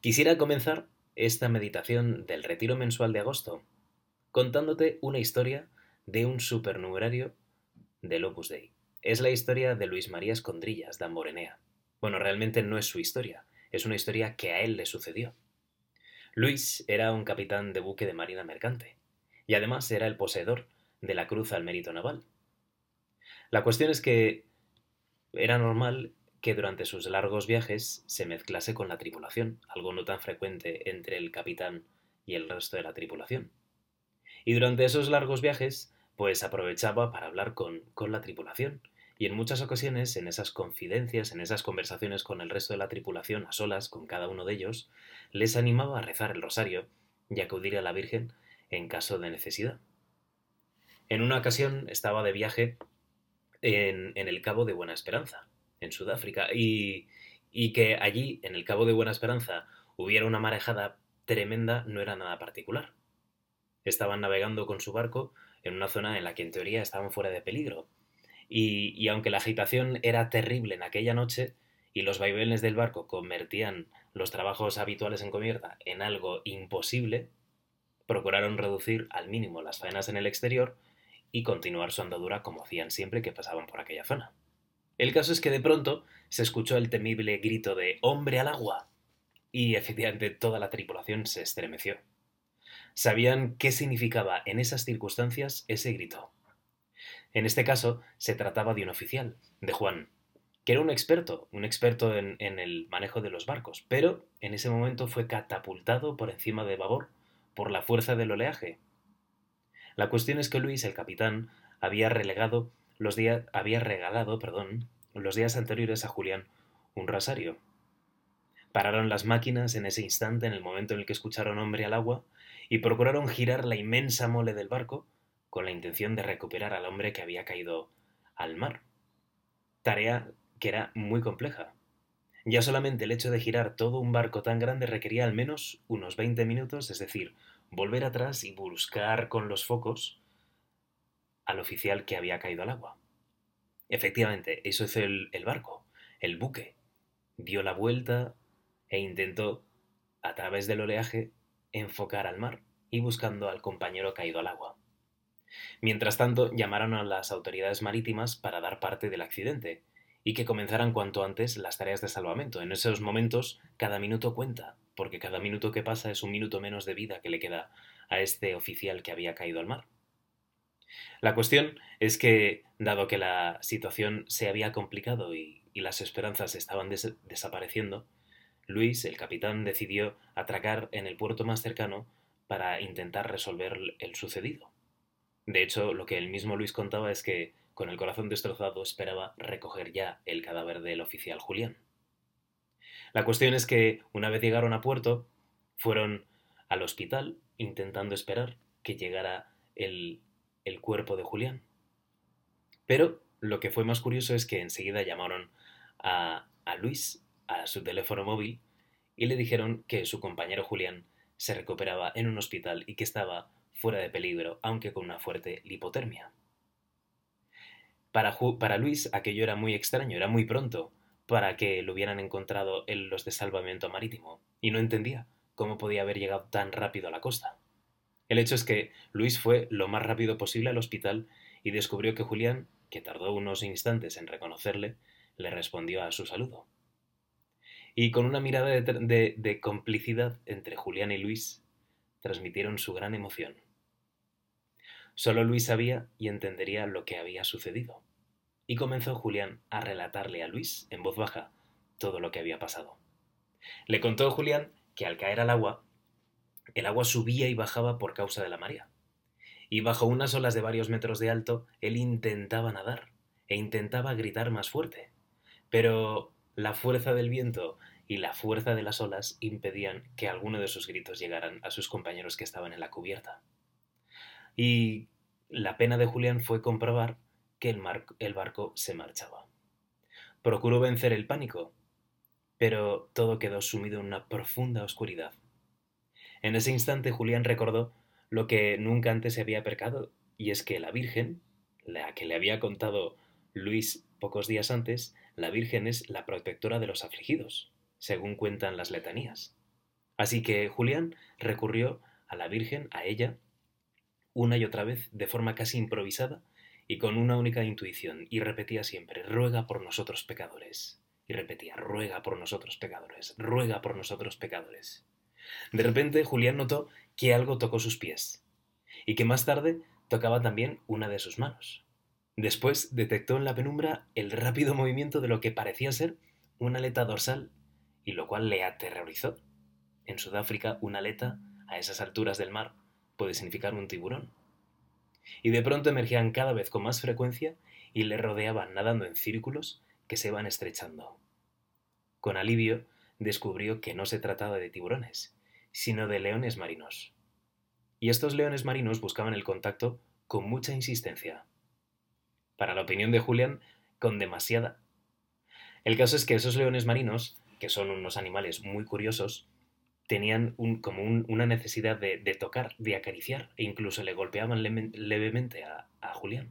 Quisiera comenzar esta meditación del retiro mensual de agosto contándote una historia de un supernumerario del Opus Dei. Es la historia de Luis María Escondrillas, de Morenea. Bueno, realmente no es su historia, es una historia que a él le sucedió. Luis era un capitán de buque de marina mercante, y además era el poseedor de la Cruz al Mérito Naval. La cuestión es que era normal que durante sus largos viajes se mezclase con la tripulación, algo no tan frecuente entre el capitán y el resto de la tripulación. Y durante esos largos viajes, pues aprovechaba para hablar con, con la tripulación, y en muchas ocasiones, en esas confidencias, en esas conversaciones con el resto de la tripulación, a solas, con cada uno de ellos, les animaba a rezar el rosario y acudir a la Virgen en caso de necesidad. En una ocasión estaba de viaje en, en el Cabo de Buena Esperanza, en Sudáfrica, y, que allí, en el Cabo de Buena Esperanza, hubiera una marejada tremenda no era nada particular. Estaban navegando con su barco en una zona en la que en teoría estaban fuera de peligro. Y, y aunque la agitación era terrible en aquella noche y los vaivenes del barco convertían los trabajos habituales en cubierta en algo imposible, procuraron reducir al mínimo las faenas en el exterior y continuar su andadura como hacían siempre que pasaban por aquella zona. El caso es que de pronto se escuchó el temible grito de ¡Hombre al agua! y efectivamente toda la tripulación se estremeció. Sabían qué significaba en esas circunstancias ese grito. En este caso se trataba de un oficial, de Juan, que era un experto, un experto en, en, el manejo de los barcos, pero en ese momento fue catapultado por encima de babor por la fuerza del oleaje. La cuestión es que Luis, el capitán, había relegado los días, había regalado, perdón, los días anteriores a Julián un rosario. Pararon las máquinas en ese instante, en el momento en el que escucharon hombre al agua, y procuraron girar la inmensa mole del barco con la intención de recuperar al hombre que había caído al mar. Tarea que era muy compleja. Ya solamente el hecho de girar todo un barco tan grande requería al menos unos 20 minutos, es decir, volver atrás y buscar con los focos al oficial que había caído al agua. Efectivamente, eso hizo el, el barco, el buque. Dio la vuelta e intentó, a través del oleaje, enfocar al mar y buscando al compañero caído al agua. Mientras tanto, llamaron a las autoridades marítimas para dar parte del accidente y que comenzaran cuanto antes las tareas de salvamento. En esos momentos, cada minuto cuenta, porque cada minuto que pasa es un minuto menos de vida que le queda a este oficial que había caído al mar. La cuestión es que, dado que la situación se había complicado y, las esperanzas estaban des desapareciendo, Luis, el capitán, decidió atracar en el puerto más cercano para intentar resolver el sucedido. De hecho, lo que el mismo Luis contaba es que, con el corazón destrozado, esperaba recoger ya el cadáver del oficial Julián. La cuestión es que, una vez llegaron a puerto, fueron al hospital intentando esperar que llegara el, el cuerpo de Julián. Pero lo que fue más curioso es que enseguida llamaron a, Luis a su teléfono móvil y le dijeron que su compañero Julián se recuperaba en un hospital y que estaba fuera de peligro, aunque con una fuerte lipotermia. Para, para, Luis aquello era muy extraño, era muy pronto para que lo hubieran encontrado en los de salvamento marítimo, y no entendía cómo podía haber llegado tan rápido a la costa. El hecho es que Luis fue lo más rápido posible al hospital y descubrió que Julián, que tardó unos instantes en reconocerle, le respondió a su saludo. Y con una mirada de, complicidad entre Julián y Luis, transmitieron su gran emoción. Solo Luis sabía y entendería lo que había sucedido. Y comenzó Julián a relatarle a Luis, en voz baja, todo lo que había pasado. Le contó Julián que al caer al agua, el agua subía y bajaba por causa de la marea. Y bajo unas olas de varios metros de alto, él intentaba nadar e intentaba gritar más fuerte. Pero la fuerza del viento y la fuerza de las olas impedían que alguno de sus gritos llegaran a sus compañeros que estaban en la cubierta. Y la pena de Julián fue comprobar que el, el barco se marchaba. Procuró vencer el pánico, pero todo quedó sumido en una profunda oscuridad. En ese instante Julián recordó lo que nunca antes se había percado, y es que la Virgen, la que le había contado Luis pocos días antes, la Virgen es la protectora de los afligidos, según cuentan las letanías. Así que Julián recurrió a la Virgen, a ella, una y otra vez, de forma casi improvisada y con una única intuición, y repetía siempre, ruega por nosotros pecadores. Y repetía, ruega por nosotros pecadores, ruega por nosotros pecadores. De repente Julián notó que algo tocó sus pies, y que más tarde tocaba también una de sus manos. Después detectó en la penumbra el rápido movimiento de lo que parecía ser una aleta dorsal, y lo cual le aterrorizó. En Sudáfrica, una aleta, a esas alturas del mar, puede significar un tiburón. Y de pronto emergían cada vez con más frecuencia y le rodeaban nadando en círculos que se iban estrechando. Con alivio descubrió que no se trataba de tiburones, sino de leones marinos. Y estos leones marinos buscaban el contacto con mucha insistencia. Para la opinión de Julián, con demasiada. El caso es que esos leones marinos, que son unos animales muy curiosos, tenían un, como una necesidad de, tocar, de acariciar, e incluso le golpeaban levemente a, a Julián.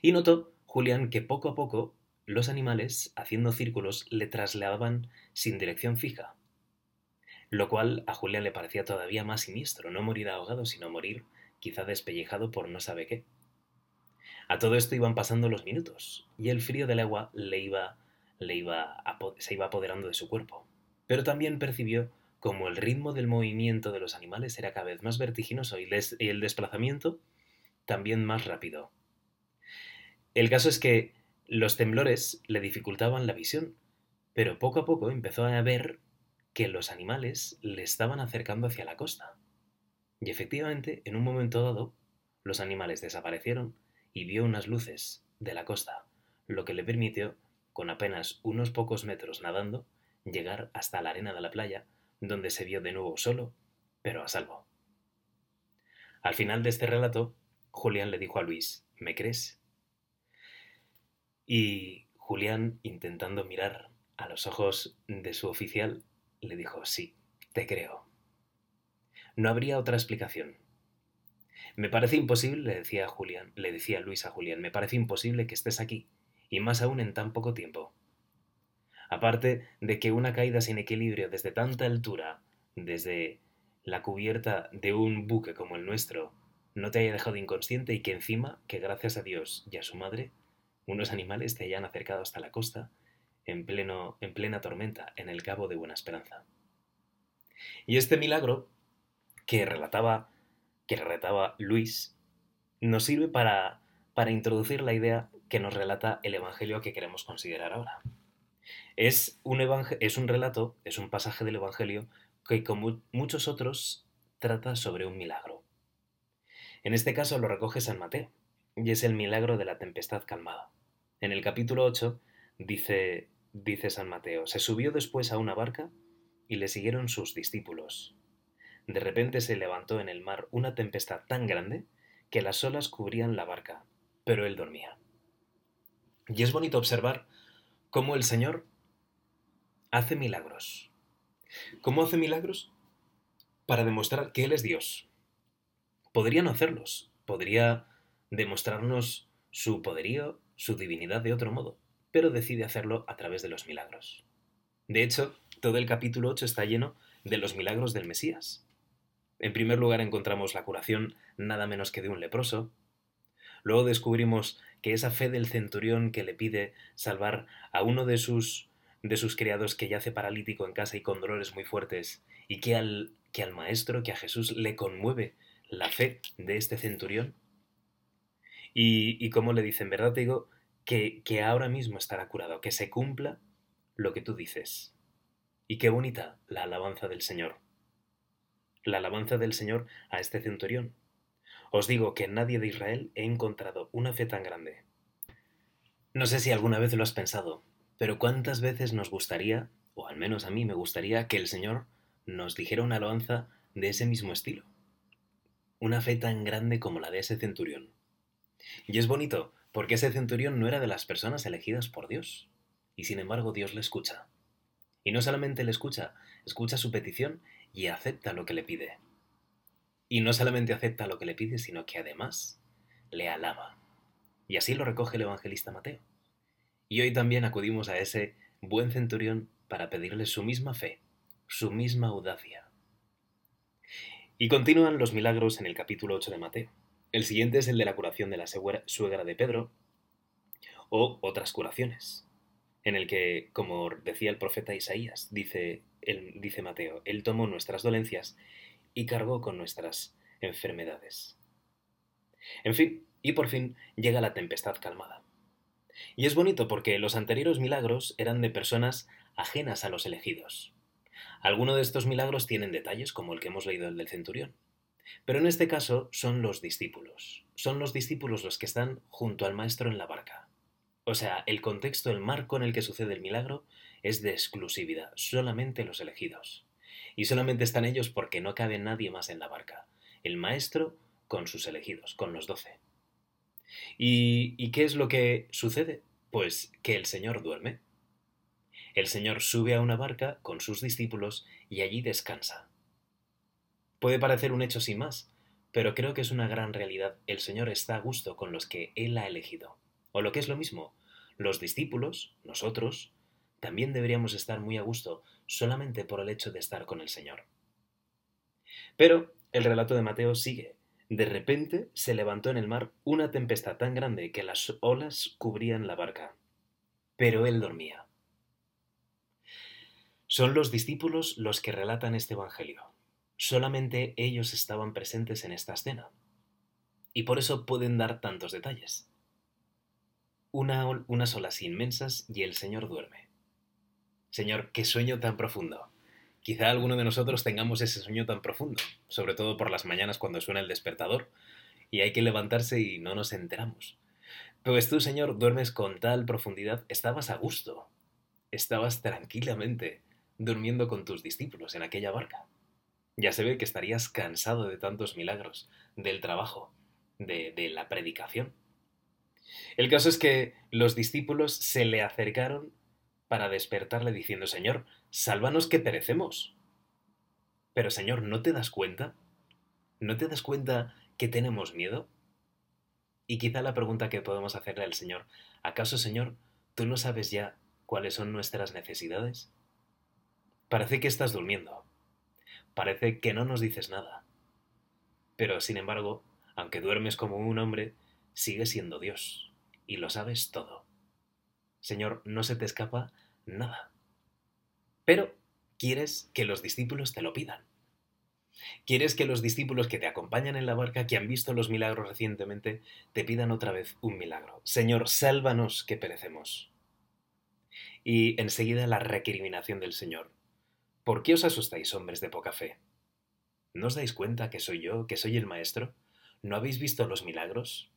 Y notó Julián que poco a poco los animales, haciendo círculos, le trasladaban sin dirección fija, lo cual a Julián le parecía todavía más siniestro, no morir ahogado, sino morir quizá despellejado por no sabe qué. A todo esto iban pasando los minutos, y el frío del agua le iba, le iba se iba apoderando de su cuerpo. Pero también percibió como el ritmo del movimiento de los animales era cada vez más vertiginoso y, el desplazamiento también más rápido. El caso es que los temblores le dificultaban la visión, pero poco a poco empezó a ver que los animales le estaban acercando hacia la costa. Y efectivamente, en un momento dado, los animales desaparecieron y vio unas luces de la costa, lo que le permitió, con apenas unos pocos metros nadando, llegar hasta la arena de la playa donde se vio de nuevo solo, pero a salvo. Al final de este relato, Julián le dijo a Luis, ¿me crees? Y Julián, intentando mirar a los ojos de su oficial, le dijo, sí, te creo. No habría otra explicación. Me parece imposible, le decía Julián, le decía Luis a Julián, me parece imposible que estés aquí, y más aún en tan poco tiempo. Aparte de que una caída sin equilibrio desde tanta altura, desde la cubierta de un buque como el nuestro, no te haya dejado inconsciente y que encima, que gracias a Dios y a su madre, unos animales te hayan acercado hasta la costa en, pleno, en plena tormenta en el Cabo de Buena Esperanza. Y este milagro que relataba, que relataba Luis nos sirve para, para introducir la idea que nos relata el Evangelio que queremos considerar ahora. Es un, es un relato, es un pasaje del Evangelio que, como muchos otros, trata sobre un milagro. En este caso lo recoge San Mateo, y es el milagro de la tempestad calmada. En el capítulo 8 dice, dice San Mateo, se subió después a una barca y le siguieron sus discípulos. De repente se levantó en el mar una tempestad tan grande que las olas cubrían la barca, pero él dormía. Y es bonito observar cómo el Señor hace milagros. ¿Cómo hace milagros? Para demostrar que Él es Dios. Podría no hacerlos, podría demostrarnos su poderío, su divinidad de otro modo, pero decide hacerlo a través de los milagros. De hecho, todo el capítulo 8 está lleno de los milagros del Mesías. En primer lugar encontramos la curación nada menos que de un leproso. Luego descubrimos que esa fe del centurión que le pide salvar a uno de sus de sus criados que yace paralítico en casa y con dolores muy fuertes, y que al, que al maestro, que a Jesús le conmueve la fe de este centurión. Y, y como le dicen, ¿verdad? Te digo que, ahora mismo estará curado, que se cumpla lo que tú dices. Y qué bonita la alabanza del Señor. La alabanza del Señor a este centurión. Os digo que en nadie de Israel he encontrado una fe tan grande. No sé si alguna vez lo has pensado, pero cuántas veces nos gustaría, o al menos a mí me gustaría, que el Señor nos dijera una alabanza de ese mismo estilo. Una fe tan grande como la de ese centurión. Y es bonito, porque ese centurión no era de las personas elegidas por Dios, y sin embargo Dios le escucha. Y no solamente le escucha, escucha su petición y acepta lo que le pide. Y no solamente acepta lo que le pide, sino que además le alaba. Y así lo recoge el evangelista Mateo. Y hoy también acudimos a ese buen centurión para pedirle su misma fe, su misma audacia. Y continúan los milagros en el capítulo 8 de Mateo. El siguiente es el de la curación de la suegra de Pedro o otras curaciones, en el que, como decía el profeta Isaías, dice, dice Mateo, Él tomó nuestras dolencias y cargó con nuestras enfermedades. En fin, y por fin llega la tempestad calmada. Y es bonito porque los anteriores milagros eran de personas ajenas a los elegidos. Algunos de estos milagros tienen detalles, como el que hemos leído el del centurión. Pero en este caso son los discípulos. Son los discípulos los que están junto al maestro en la barca. O sea, el contexto, el marco en el que sucede el milagro es de exclusividad, solamente los elegidos. Y solamente están ellos porque no cabe nadie más en la barca. El maestro con sus elegidos, con los doce. ¿Y, qué es lo que sucede? Pues que el Señor duerme. El Señor sube a una barca con sus discípulos y allí descansa. Puede parecer un hecho sin más, pero creo que es una gran realidad. El Señor está a gusto con los que Él ha elegido. O lo que es lo mismo, los discípulos, nosotros, también deberíamos estar muy a gusto solamente por el hecho de estar con el Señor. Pero el relato de Mateo sigue de repente se levantó en el mar una tempestad tan grande que las olas cubrían la barca. Pero él dormía. Son los discípulos los que relatan este Evangelio. Solamente ellos estaban presentes en esta escena. Y por eso pueden dar tantos detalles. Una, unas olas inmensas y el Señor duerme. Señor, qué sueño tan profundo. Quizá alguno de nosotros tengamos ese sueño tan profundo, sobre todo por las mañanas cuando suena el despertador y hay que levantarse y no nos enteramos. Pues tú, Señor, duermes con tal profundidad, estabas a gusto, estabas tranquilamente durmiendo con tus discípulos en aquella barca. Ya se ve que estarías cansado de tantos milagros, del trabajo, de, de la predicación. El caso es que los discípulos se le acercaron para despertarle diciendo, Señor, sálvanos que perecemos. Pero Señor, ¿no te das cuenta? ¿No te das cuenta que tenemos miedo? Y quizá la pregunta que podemos hacerle al Señor, ¿acaso Señor, tú no sabes ya cuáles son nuestras necesidades? Parece que estás durmiendo. Parece que no nos dices nada. Pero, sin embargo, aunque duermes como un hombre, sigues siendo Dios y lo sabes todo. Señor, no se te escapa nada. Pero quieres que los discípulos te lo pidan. Quieres que los discípulos que te acompañan en la barca, que han visto los milagros recientemente, te pidan otra vez un milagro. Señor, sálvanos que perecemos. Y enseguida la recriminación del Señor. ¿Por qué os asustáis, hombres de poca fe? ¿No os dais cuenta que soy yo, que soy el Maestro? ¿No habéis visto los milagros?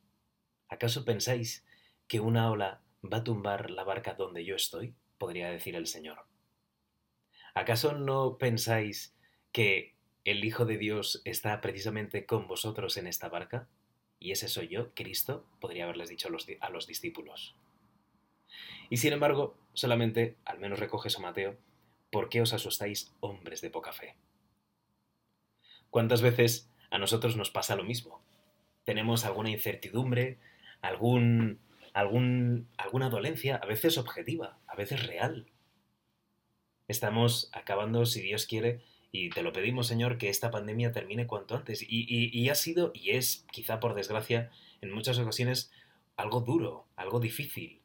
¿Acaso pensáis que una ola va a tumbar la barca donde yo estoy? podría decir el Señor. ¿Acaso no pensáis que el Hijo de Dios está precisamente con vosotros en esta barca? Y ese soy yo, Cristo, podría haberles dicho a los, discípulos. Y sin embargo, solamente, al menos recoge eso Mateo, ¿por qué os asustáis, hombres de poca fe? ¿Cuántas veces a nosotros nos pasa lo mismo? Tenemos alguna incertidumbre, algún algún, alguna dolencia, a veces objetiva, a veces real. Estamos acabando, si Dios quiere, y te lo pedimos, Señor, que esta pandemia termine cuanto antes. Y, y, ha sido, y es, quizá por desgracia, en muchas ocasiones algo duro, algo difícil.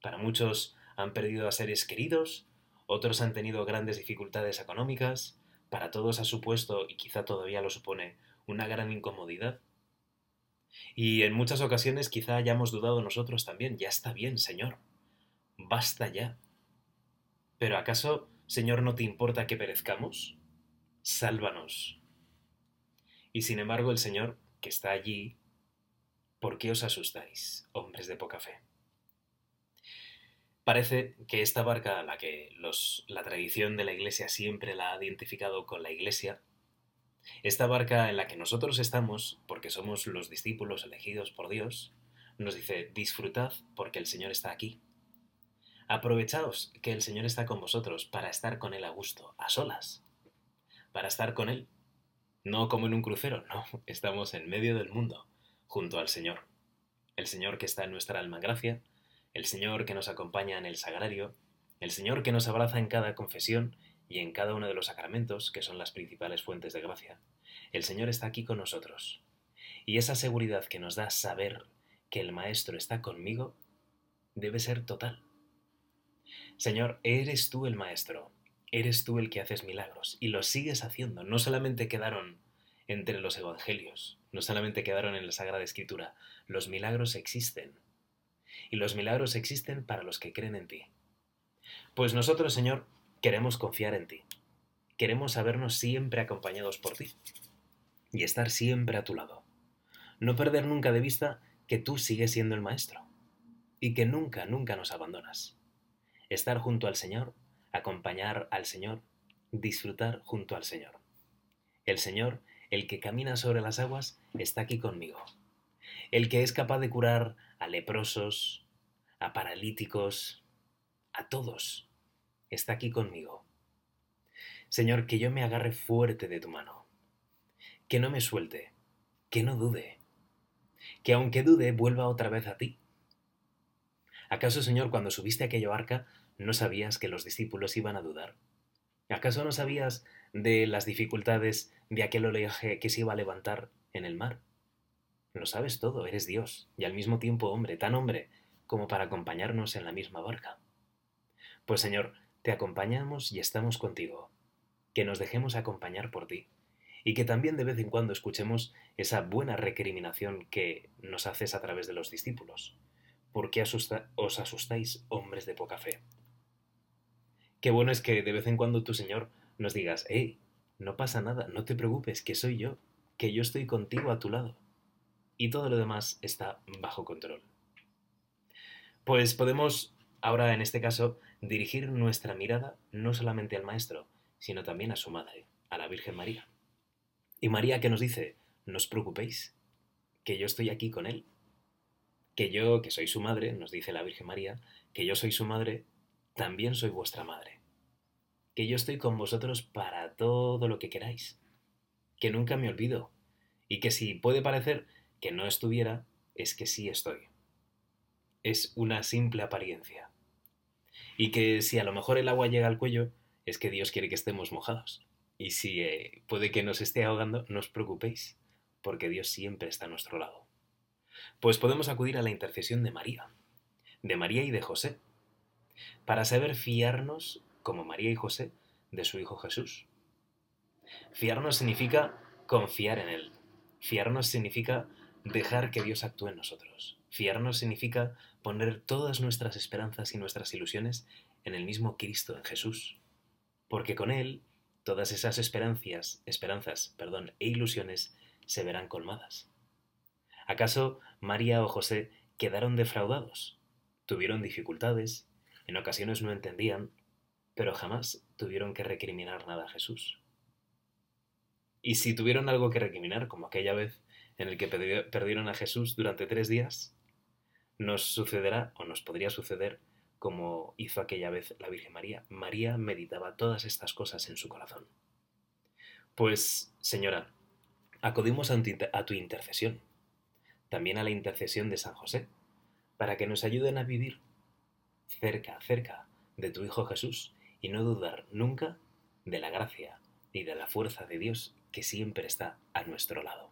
Para muchos han perdido a seres queridos, otros han tenido grandes dificultades económicas, para todos ha supuesto, y quizá todavía lo supone, una gran incomodidad. Y en muchas ocasiones quizá hayamos dudado nosotros también, ya está bien, Señor, basta ya. Pero ¿acaso, Señor, no te importa que perezcamos? Sálvanos. Y sin embargo el Señor, que está allí, ¿por qué os asustáis, hombres de poca fe? Parece que esta barca la que la tradición de la Iglesia siempre la ha identificado con la Iglesia esta barca en la que nosotros estamos, porque somos los discípulos elegidos por Dios, nos dice, disfrutad porque el Señor está aquí. Aprovechaos que el Señor está con vosotros para estar con Él a gusto, a solas, para estar con Él. No como en un crucero, no, estamos en medio del mundo, junto al Señor. El Señor que está en nuestra alma gracia, el Señor que nos acompaña en el sagrario, el Señor que nos abraza en cada confesión y en cada uno de los sacramentos, que son las principales fuentes de gracia, el Señor está aquí con nosotros. Y esa seguridad que nos da saber que el Maestro está conmigo debe ser total. Señor, eres tú el Maestro, eres tú el que haces milagros y los sigues haciendo. No solamente quedaron entre los evangelios, no solamente quedaron en la Sagrada Escritura, los milagros existen. Y los milagros existen para los que creen en ti. Pues nosotros, Señor, queremos confiar en ti. Queremos sabernos siempre acompañados por ti y estar siempre a tu lado. No perder nunca de vista que tú sigues siendo el Maestro y que nunca, nunca nos abandonas. Estar junto al Señor, acompañar al Señor, disfrutar junto al Señor. El Señor, el que camina sobre las aguas, está aquí conmigo. El que es capaz de curar a leprosos, a paralíticos, a todos, está aquí conmigo. Señor, que yo me agarre fuerte de tu mano, que no me suelte, que no dude, que aunque dude, vuelva otra vez a ti. ¿Acaso, Señor, cuando subiste a aquella barca, no sabías que los discípulos iban a dudar? ¿Acaso no sabías de las dificultades de aquel oleaje que se iba a levantar en el mar? Lo sabes todo, eres Dios, y al mismo tiempo hombre, tan hombre como para acompañarnos en la misma barca. Pues Señor, te acompañamos y estamos contigo. Que nos dejemos acompañar por ti, y que también de vez en cuando escuchemos esa buena recriminación que nos haces a través de los discípulos. ¿Por qué os asustáis, hombres de poca fe? Qué bueno es que de vez en cuando tu Señor nos digas, hey, no pasa nada, no te preocupes, que soy yo, que yo estoy contigo a tu lado. Y todo lo demás está bajo control. Pues podemos ahora, en este caso, dirigir nuestra mirada no solamente al Maestro, sino también a su Madre, a la Virgen María. Y María que nos dice, no os preocupéis, que yo estoy aquí con Él. Que yo, que soy su madre, nos dice la Virgen María, que yo soy su madre, también soy vuestra madre. Que yo estoy con vosotros para todo lo que queráis. Que nunca me olvido. Y que si puede parecer que no estuviera, es que sí estoy. Es una simple apariencia. Y que si a lo mejor el agua llega al cuello, es que Dios quiere que estemos mojados. Y si eh, puede que nos esté ahogando, no os preocupéis, porque Dios siempre está a nuestro lado. Pues podemos acudir a la intercesión de María, de María y de José, para saber fiarnos, como María y José, de su Hijo Jesús. Fiarnos significa confiar en Él. Fiarnos significa dejar que Dios actúe en nosotros. Fiarnos significa poner todas nuestras esperanzas y nuestras ilusiones en el mismo Cristo, en Jesús. Porque con Él todas esas esperanzas, esperanzas, perdón, e ilusiones se verán colmadas. ¿Acaso María o José quedaron defraudados? Tuvieron dificultades, en ocasiones no entendían, pero jamás tuvieron que recriminar nada a Jesús. Y si tuvieron algo que recriminar, como aquella vez en el que perdieron a Jesús durante tres días, nos sucederá o nos podría suceder como hizo aquella vez la Virgen María. María meditaba todas estas cosas en su corazón. Pues, Señora, acudimos a tu intercesión, también a la intercesión de San José, para que nos ayuden a vivir cerca, cerca de tu Hijo Jesús y no dudar nunca de la gracia y de la fuerza de Dios que siempre está a nuestro lado.